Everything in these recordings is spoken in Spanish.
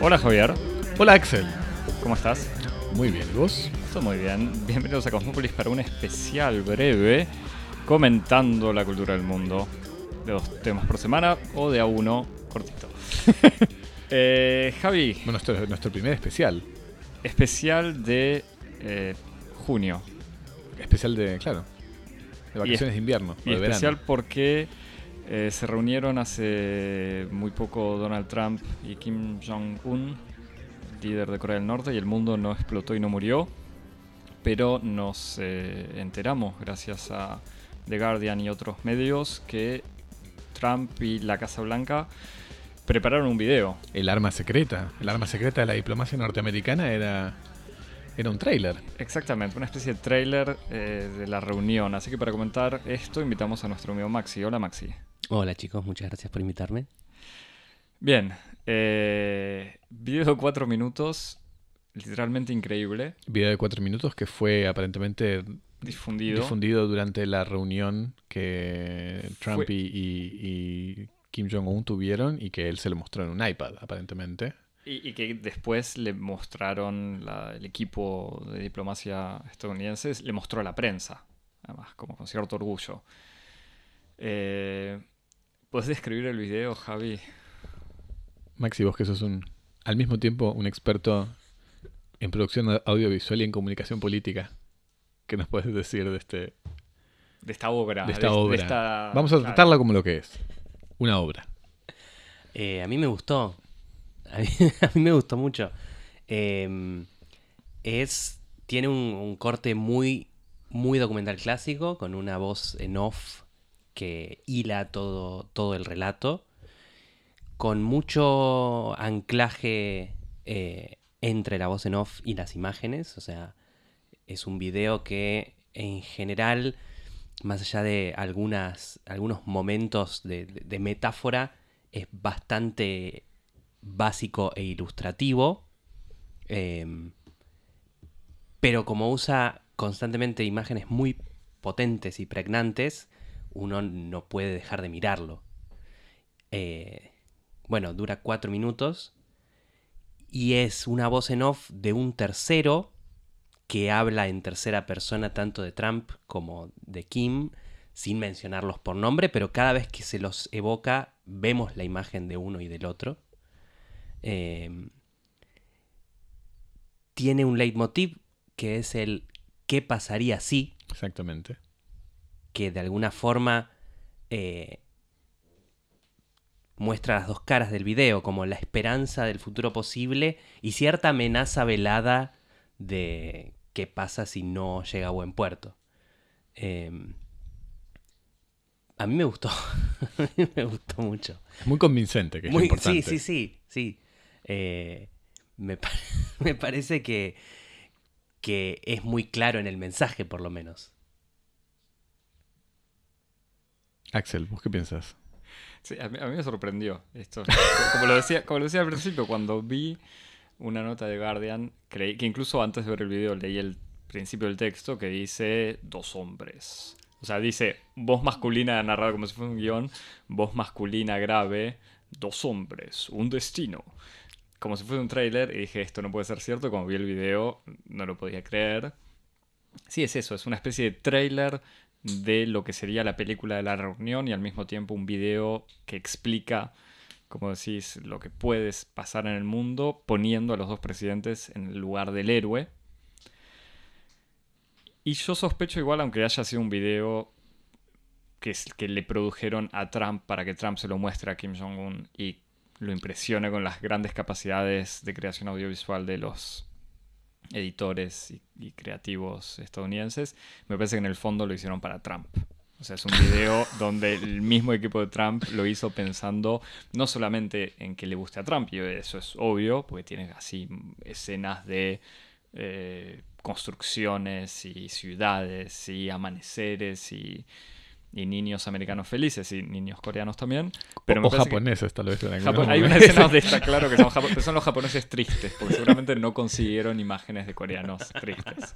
Hola Javier, Hola Axel. ¿cómo estás? Muy bien, ¿y ¿vos? Estoy muy bien. Bienvenidos a Cosmópolis para un especial breve comentando la cultura del mundo de dos temas por semana o de a uno cortito. Eh, Javi, Bueno, es nuestro primer especial. especial de eh, junio. Especial de, claro, de vacaciones de invierno. Y de especial verano. porque eh, se reunieron hace muy poco Donald Trump y Kim Jong-un, líder de Corea del Norte, y el mundo no explotó y no murió. Pero nos eh, enteramos, gracias a The Guardian y otros medios, que Trump y la Casa Blanca prepararon un video. El arma secreta. El arma secreta de la diplomacia norteamericana era, era un tráiler. Exactamente, una especie de trailer eh, de la reunión. Así que para comentar esto, invitamos a nuestro amigo Maxi. Hola Maxi. Hola chicos, muchas gracias por invitarme. Bien, eh, video de cuatro minutos, literalmente increíble, Video de cuatro minutos que fue aparentemente difundido. difundido durante la reunión que Trump Fue- y, y- y Kim Jong-un tuvieron y que él se lo mostró en un iPad, aparentemente. Y, y que después le mostraron, la- el equipo de diplomacia estadounidense le mostró a la prensa, además, como con cierto orgullo. Eh, ¿Puedes describir el video, Javi? Maxi, vos que sos un, al mismo tiempo un experto en producción audiovisual y en comunicación política, ¿qué nos puedes decir de este, De esta obra. de esta obra? esta- Vamos a claro. tratarla como lo que es, una obra. Eh, a mí me gustó. A mí, me gustó mucho. Eh, es. Tiene un, corte muy. muy documental clásico, con una voz en off que hila todo, todo el relato. Con mucho anclaje eh, entre la voz en off y las imágenes. O sea, es un video que en general, más allá de algunas, algunos momentos de- de metáfora, es bastante básico e ilustrativo. Em, pero como usa constantemente imágenes muy potentes y pregnantes, uno no puede dejar de mirarlo. Eh, bueno, dura cuatro minutos y es una voz en off de un tercero que habla en tercera persona tanto de Trump como de Kim, sin mencionarlos por nombre, pero cada vez que se los evoca vemos la imagen de uno y del otro. Eh, tiene un leitmotiv que es el ¿qué pasaría si? Exactamente. que de alguna forma eh, muestra las dos caras del video, como la esperanza del futuro posible y cierta amenaza velada de qué pasa si no llega a buen puerto. Eh, a mí me gustó, a mí me gustó mucho. Es muy convincente, que es Muy- importante. Sí, sí, sí, sí. Eh, me, pa- me parece que, que es muy claro en el mensaje, por lo menos. Axel, ¿vos qué piensas? Sí, a mí, a mí me sorprendió esto. Como lo, decía, como lo decía al principio, cuando vi una nota de Guardian, creí que incluso antes de ver el video leí el principio del texto que dice dos hombres. O sea, dice voz masculina narrada como si fuera un guion, voz masculina grave, dos hombres, un destino. Como si fuera un tráiler y dije, esto no puede ser cierto. Cuando vi el video no lo podía creer. Sí, es eso, es una especie de tráiler de lo que sería la película de la reunión y al mismo tiempo un video que explica, como decís, lo que puede pasar en el mundo poniendo a los dos presidentes en el lugar del héroe. Y yo sospecho igual, aunque haya sido un video que, que le produjeron a Trump para que Trump se lo muestre a Kim Jong-un y lo impresione con las grandes capacidades de creación audiovisual de los editores y, y creativos estadounidenses, me parece que en el fondo lo hicieron para Trump. O sea, es un video donde el mismo equipo de Trump lo hizo pensando no solamente en que le guste a Trump, y eso es obvio, porque tiene así escenas de eh, construcciones y ciudades y amaneceres y, y niños americanos felices y niños coreanos también. Pero o parece que- japoneses, tal vez. en hay una escena donde está claro que son, japo- son los japoneses tristes, porque seguramente no consiguieron imágenes de coreanos tristes.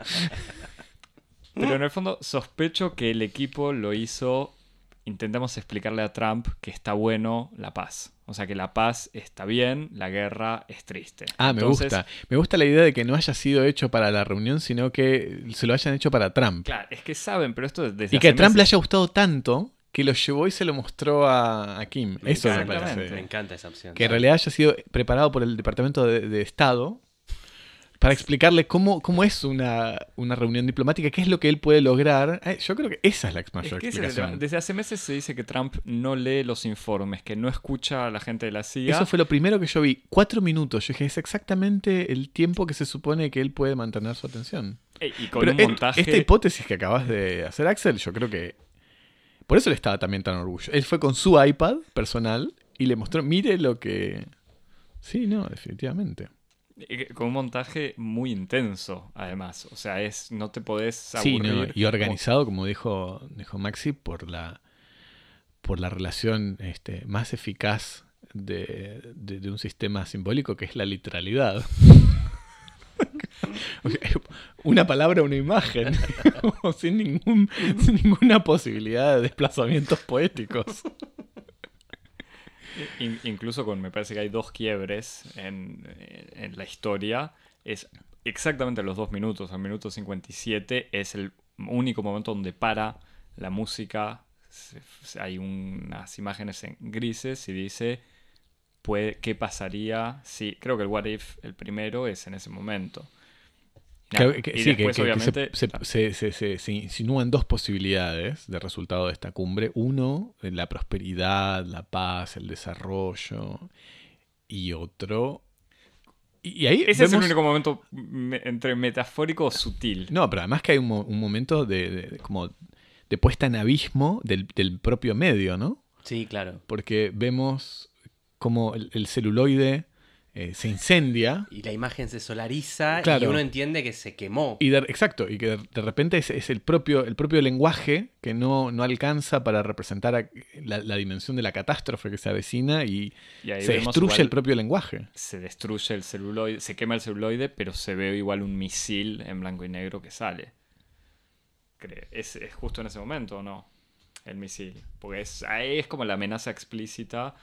Pero en el fondo sospecho que el equipo lo hizo. Intentamos explicarle a Trump que está bueno la paz. O sea, que la paz está bien, la guerra es triste. Ah, me Entonces, gusta. Me gusta la idea de que no haya sido hecho para la reunión, sino que se lo hayan hecho para Trump. Claro, es que saben, pero esto desde Y que a Trump le haya gustado tanto que lo llevó y se lo mostró a, a Kim. Eso me Exactamente. Me parece. encanta esa opción. Que en realidad haya sido preparado por el Departamento de, de Estado para explicarle cómo, cómo es una, una reunión diplomática, qué es lo que él puede lograr. Eh, Yo creo que esa es la mayor es explicación. Desde hace meses se dice que Trump no lee los informes, que no escucha a la gente de la CIA. Eso fue lo primero que yo vi. Cuatro minutos. Yo dije, es exactamente el tiempo que se supone que él puede mantener su atención. Eh, y con Pero un el- montaje. esta hipótesis que acabas de hacer, Axel, yo creo que. Por eso le estaba también tan orgullo. Él fue con su iPad personal y le mostró, mire lo que. Sí, no, definitivamente. Eh, Con un montaje muy intenso, además. O sea, es no te podés Sí, aburrir. no, y organizado, como dijo, dijo Maxi, por la, por la relación este, más eficaz de, de- de un sistema simbólico que es la literalidad. Una palabra, una imagen, sin, ningún, sin ninguna posibilidad de desplazamientos poéticos. In- incluso con, me parece que hay dos quiebres en, la historia. Es exactamente los dos minutos, al minuto 57, es el único momento donde para la música. hay unas imágenes en grises y dice puede, qué pasaría si. Creo que el What If, el primero, es en ese momento. Nada, Que- que- y sí, que- después, que- que se- obviamente. se, se- se- se- se insinúan dos posibilidades de resultado de esta cumbre. Uno, la prosperidad, la paz, el desarrollo. Y otro. Y, y ahí ese es el único momento me- entre metafórico o sutil. No, pero además que hay un, mo- un momento de, de- como de puesta en abismo del, del propio medio, ¿no? Sí, claro. Porque vemos como el, el celuloide eh, se incendia. Y la imagen se solariza y uno entiende que se quemó. Y de, exacto, y que de, de repente es, es el, propio, el propio lenguaje que no, no alcanza para representar a- la, la dimensión de la catástrofe que se avecina y, se destruye el propio lenguaje. se destruye el celuloide, se quema el celuloide, pero se ve igual un misil en blanco y negro que sale. ¿Es, es justo en ese momento o no? El misil. Porque es, ahí es como la amenaza explícita,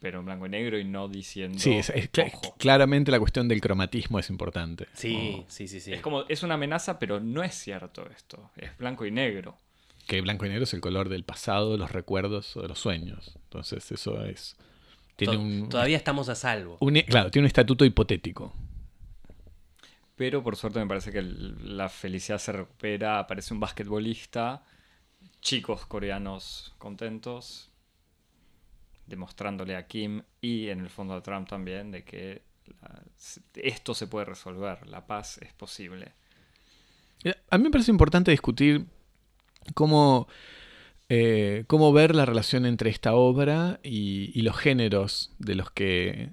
pero en blanco y negro y no diciendo. Sí, es, es cla- "Ojo". claramente la cuestión del cromatismo es importante. Sí, sí, sí, sí. Es como, es una amenaza, pero no es cierto esto. Es blanco y negro. Que blanco y negro es el color del pasado, de los recuerdos o de los sueños. Entonces eso es... Tiene To- un, Todavía estamos a salvo. un- Claro, tiene un estatuto hipotético. Pero por suerte me parece que el- la felicidad se recupera. Aparece un basquetbolista, chicos coreanos contentos, demostrándole a Kim y en el fondo a Trump también de que esto se puede resolver, la paz es posible. A mí me parece importante discutir cómo, eh, cómo ver la relación entre esta obra y, los géneros de los que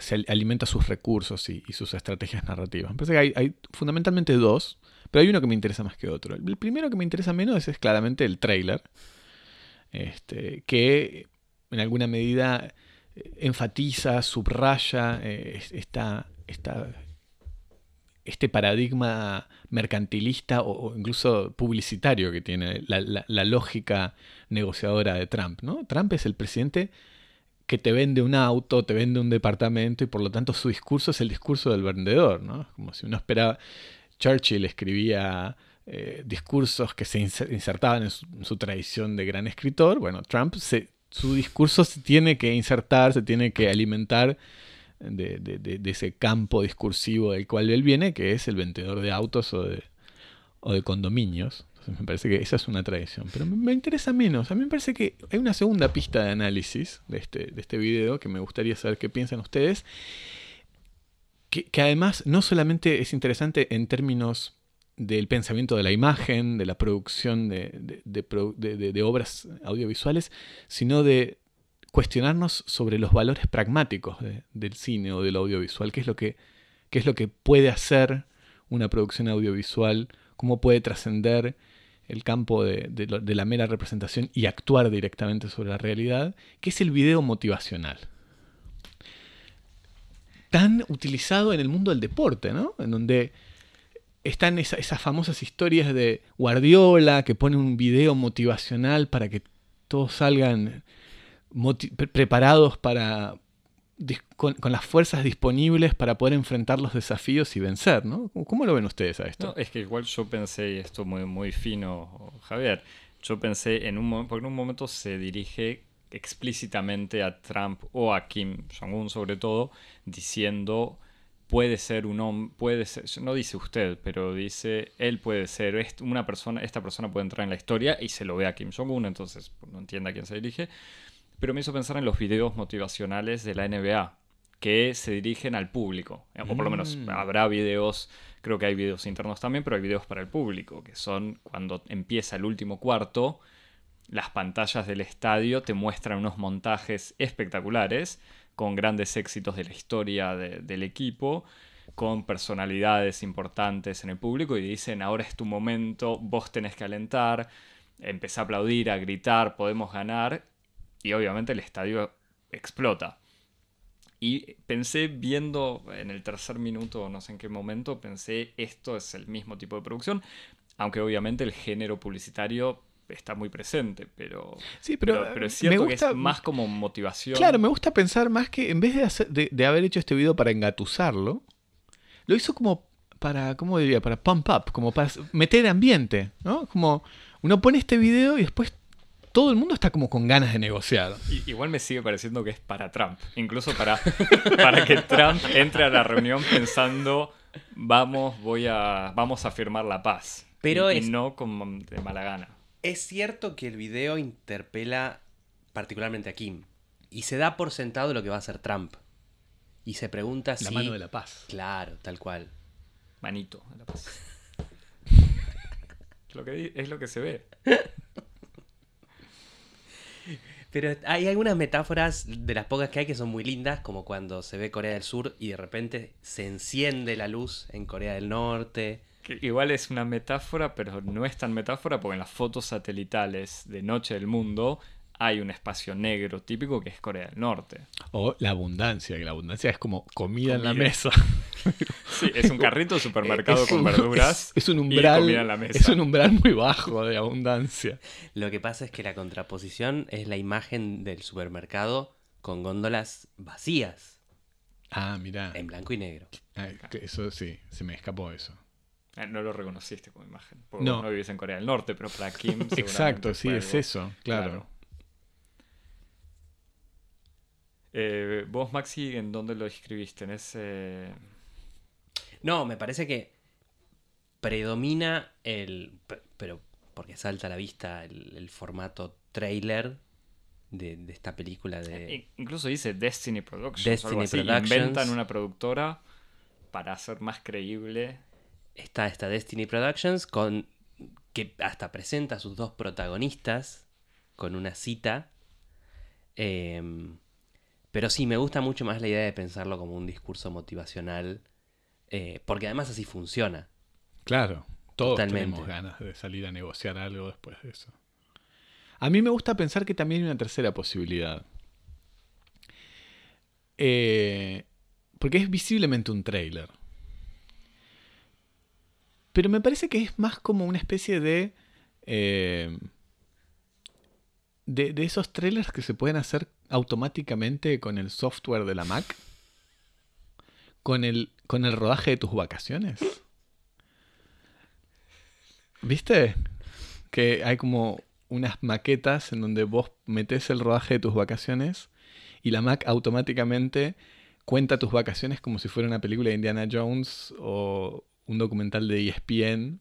se al- alimenta sus recursos y, sus estrategias narrativas. Me parece que hay, hay fundamentalmente dos, pero hay uno que me interesa más que otro. El primero que me interesa menos es, claramente el trailer, este, que en alguna medida eh, enfatiza, subraya eh, es- esta, este paradigma mercantilista o, incluso publicitario que tiene la, lógica negociadora de Trump. ¿no? Trump es el presidente que te vende un auto, te vende un departamento y por lo tanto su discurso es el discurso del vendedor. ¿no? Como si uno esperaba, Churchill escribía eh, discursos que se inser- insertaban en su, en su tradición de gran escritor. Bueno, Trump, se- su discurso se tiene que insertar, se tiene que alimentar de, ese campo discursivo del cual él viene, que es el vendedor de autos o de, condominios. Entonces me parece que esa es una tradición. Pero me, interesa menos. A mí me parece que hay una segunda pista de análisis de este, este video que me gustaría saber qué piensan ustedes. Que además no solamente es interesante en términos del pensamiento de la imagen, de la producción de, obras audiovisuales, sino de cuestionarnos sobre los valores pragmáticos de- del cine o del audiovisual, qué es lo que, qué es lo que puede hacer una producción audiovisual, cómo puede trascender el campo de, de la mera representación y actuar directamente sobre la realidad, que es el video motivacional. Tan utilizado en el mundo del deporte, ¿no? En donde están esa- esas famosas historias de Guardiola que pone un video motivacional para que todos salgan preparados para con, las fuerzas disponibles para poder enfrentar los desafíos y vencer, ¿no? ¿Cómo- ¿Cómo lo ven ustedes a esto? Es que igual yo pensé, y esto muy, muy fino, Javier, yo pensé en un porque en un momento se dirige explícitamente a Trump o a Kim Jong-un sobre todo, diciendo puede ser un hombre, puede ser, no dice usted, pero dice él puede ser una persona, esta persona puede entrar en la historia y se lo ve a Kim Jong-un, entonces no entiende a quién se dirige. Pero me hizo pensar en los videos motivacionales de la NBA, que se dirigen al público. O por lo menos Mm. habrá videos, creo que hay videos internos también, pero hay videos para el público, que son cuando empieza el último cuarto, las pantallas del estadio te muestran unos montajes espectaculares con grandes éxitos de la historia de- del equipo, con personalidades importantes en el público y dicen, ahora es tu momento, vos tenés que alentar, empezá a aplaudir, a gritar, podemos ganar, y obviamente el estadio explota. Y pensé viendo en el tercer minuto, no sé en qué momento, pensé esto es el mismo tipo de producción, aunque obviamente el género publicitario está muy presente, pero, Sí, pero, pero, pero es me cierto gusta- que es más como motivación. Claro, me gusta pensar más que en vez de, hacer- de, de haber hecho este video para engatusarlo, lo hizo como para, ¿cómo diría? Para pump up, como para meter ambiente, ¿no? Como uno pone este video y después todo el mundo está como con ganas de negociar. Igual me sigue pareciendo que es para Trump, incluso para, para que Trump entre a la reunión pensando vamos, voy a, vamos a firmar la paz. Pero y, y es- no como de mala gana. Es cierto que el video interpela particularmente a Kim. Y se da por sentado lo que va a hacer Trump. Y se pregunta La si... mano de la paz. Claro, tal cual. Manito a la paz. Lo que es lo que se ve. Pero hay algunas metáforas de las pocas que hay que son muy lindas, como cuando se ve Corea del Sur y de repente se enciende la luz en Corea del Norte. Que igual es una metáfora, pero no es tan metáfora porque en las fotos satelitales de Noche del Mundo hay un espacio negro típico que es Corea del Norte. O la abundancia, que la abundancia es como comida, en la mesa. Sí, es un carrito de supermercado Es con un- verduras. Es, es un y umbral. comida en la mesa. Es un umbral muy bajo de abundancia. Lo que pasa es que la contraposición es la imagen del supermercado con góndolas vacías, Ah, mira. en blanco y negro. Eso sí, se me escapó eso. Eh, No lo reconociste como imagen. Porque No. no vivís en Corea del Norte, pero para Kim. Exacto, sí, fue es algo- eso, claro. Eh, vos, Maxi, ¿en dónde lo escribiste? En ese. No, me parece que predomina el. Pero porque salta a la vista el, el formato trailer de, de esta película de. I- Incluso dice Destiny Productions. Destiny algo así. Productions. Inventan una productora para hacer más creíble. Está esta Destiny Productions con. que hasta presenta a sus dos protagonistas con una cita. Em, pero sí, me gusta mucho más la idea de pensarlo como un discurso motivacional. eh, porque además así funciona. Claro, todos Totalmente. tenemos ganas de salir a negociar algo después de eso. A mí me gusta pensar que también hay una tercera posibilidad. Eh, porque es visiblemente un trailer. Pero me parece que es más como una especie de, eh, de. de esos trailers que se pueden hacer automáticamente con el software de la Mac. Con el, con el rodaje de tus vacaciones. ¿Viste? Que hay como unas maquetas en donde vos metes el rodaje de tus vacaciones y la Mac automáticamente cuenta tus vacaciones como si fuera una película de Indiana Jones o un documental de ESPN.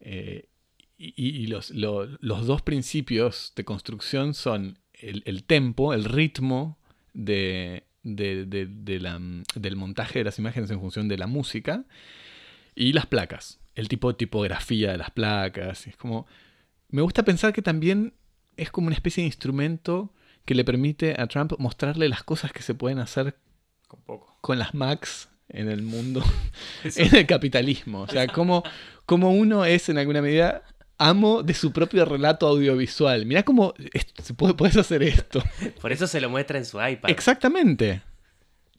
Eh, y y los, lo- los dos principios de construcción son el, el tempo, el ritmo de, de- de- de la- del montaje de las imágenes en función de la música y las placas, el tipo de tipografía de las placas. Es como. Me gusta pensar que también es como una especie de instrumento que le permite a Trump mostrarle las cosas que se pueden hacer Con poco. con las Macs en el mundo, Eso- en el capitalismo. O sea, cómo, cómo uno es en alguna medida amo de su propio relato audiovisual. Mirá cómo es- se puede, puedes hacer esto. Por eso se lo muestra en su iPad. Exactamente.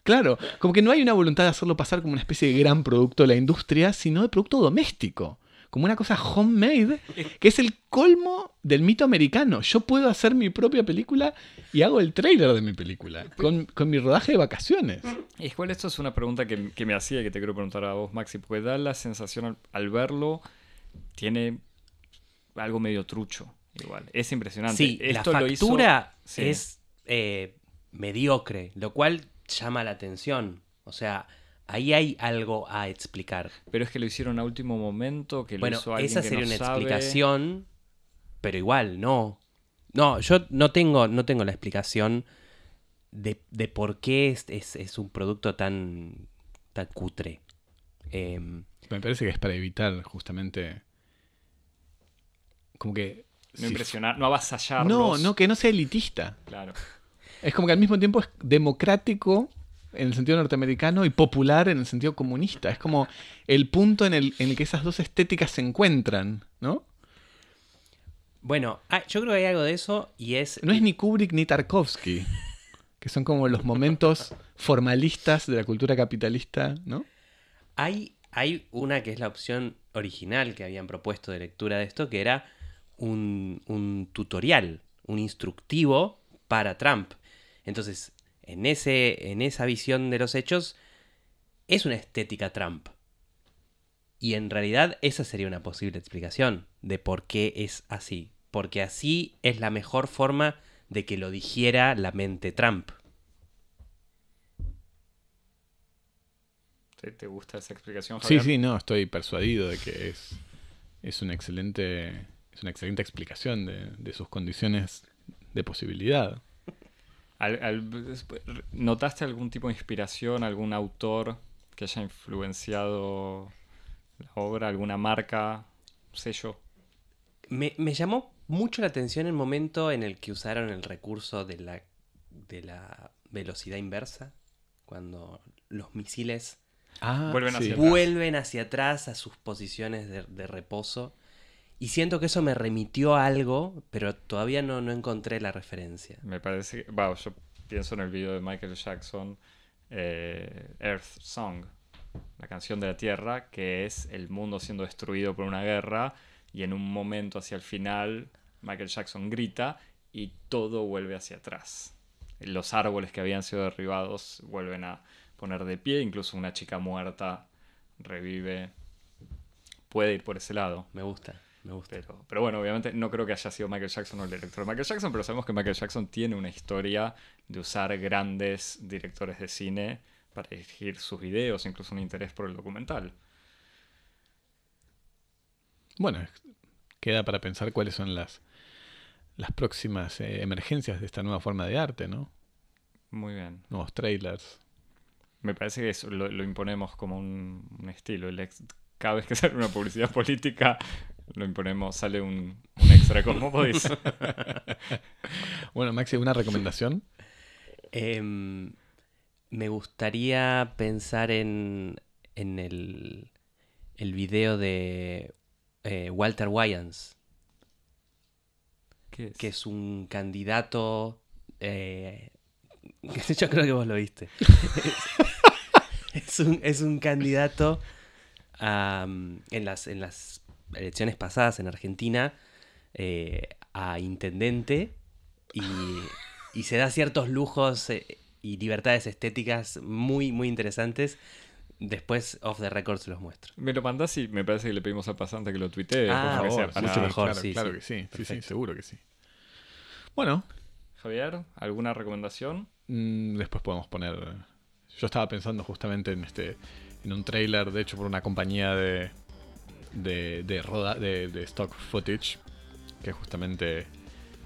Claro, como que no hay una voluntad de hacerlo pasar como una especie de gran producto de la industria, sino de producto doméstico. Como una cosa homemade, que es el colmo del mito americano. Yo puedo hacer mi propia película y hago el trailer de mi película, con, con mi rodaje de vacaciones. Y igual esto es una pregunta que, que me hacía y que te quiero preguntar a vos, Maxi, porque da la sensación al, al verlo, tiene algo medio trucho. Igual, es impresionante. Sí, Esto la lo hizo- factura sí. es eh, mediocre, lo cual llama la atención. O sea, ahí hay algo a explicar. Pero es que lo hicieron a último momento, que lo Bueno, hizo alguien esa que sería no una sabe. explicación, pero igual, no. No, yo no tengo, no tengo la explicación de, de por qué es, es- es un producto tan, tan cutre. Em, Me parece que es para evitar justamente. Como que. No si- impresionar, no avasallarlos. no, no, que no sea elitista. Claro. Es como que al mismo tiempo es democrático en el sentido norteamericano y popular en el sentido comunista. Es como el punto en el, en el que esas dos estéticas se encuentran, ¿no? bueno, ah, yo creo que hay algo de eso y es... No es ni Kubrick ni Tarkovsky, que son como los momentos formalistas de la cultura capitalista, ¿no? Hay, hay una que es la opción original que habían propuesto de lectura de esto, que era un, un tutorial, un instructivo para Trump. Entonces, en, ese, en esa visión de los hechos, es una estética Trump. Y en realidad esa sería una posible explicación de por qué es así. Porque así es la mejor forma de que lo digiera la mente Trump. ¿Te, te gusta esa explicación, Sí, Javier? sí, no, estoy persuadido de que es, es una excelente es una excelente explicación de, de sus condiciones de posibilidad. Al- al- ¿Notaste algún tipo de inspiración, algún autor que haya influenciado la obra, alguna marca, sello? Me, me llamó mucho la atención el momento en el que usaron el recurso de la, de la velocidad inversa, cuando los misiles Ah, Vuelven hacia atrás. vuelven hacia atrás a sus posiciones de, de reposo. Y siento que eso me remitió a algo, pero todavía no, no encontré la referencia. Me parece que, wow, yo pienso en el video de Michael Jackson, eh, Earth Song, la canción de la Tierra, que es el mundo siendo destruido por una guerra y en un momento hacia el final Michael Jackson grita y todo vuelve hacia atrás. Los árboles que habían sido derribados vuelven a poner de pie, incluso una chica muerta revive. Puede ir por ese lado. Me gusta, me gusta. Pero, pero bueno, obviamente no creo que haya sido Michael Jackson o el director de Michael Jackson, pero sabemos que Michael Jackson tiene una historia de usar grandes directores de cine para dirigir sus videos, incluso un interés por el documental. Bueno, queda para pensar cuáles son las, las próximas eh, emergencias de esta nueva forma de arte, ¿no? Muy bien. Nuevos trailers. Me parece que eso lo, lo imponemos como un, un estilo. El ex- cada vez que sale una publicidad política, lo imponemos, sale un, un extra Cosmopodis. Bueno, Maxi, ¿una recomendación? Em, me gustaría pensar en, en el, el video de eh, Walter Wyans, ¿Qué es? que es un candidato... eh, yo creo que vos lo viste. es, un, es un candidato en, las, en las elecciones pasadas en Argentina eh, a intendente y, y se da ciertos lujos eh, y libertades estéticas muy, muy interesantes. Después, off the record, se los muestro. Me lo mandás y me parece que le pedimos a Pasante que lo tuitee. Ah, por favor, para- mucho mejor, claro, sí, claro sí. que sí. Sí, sí, seguro que sí. Bueno, Javier, ¿alguna recomendación? mm, después podemos poner... Yo estaba pensando justamente en este en un trailer, de hecho, por una compañía de de, de, roda- de, de stock footage que justamente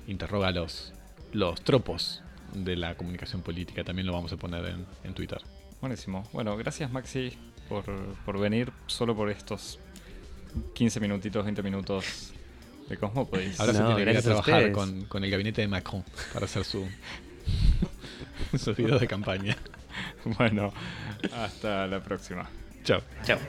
interroga los, los tropos de la comunicación política. También lo vamos a poner en, en Twitter. Buenísimo. Bueno, gracias Maxi por, por venir solo por estos 15 minutitos, 20 minutos de Cosmopodis. Ahora se No, tiene que ir a trabajar con, con el gabinete de Macron para hacer su sus videos de campaña. Bueno, hasta la próxima. Chao. Chao.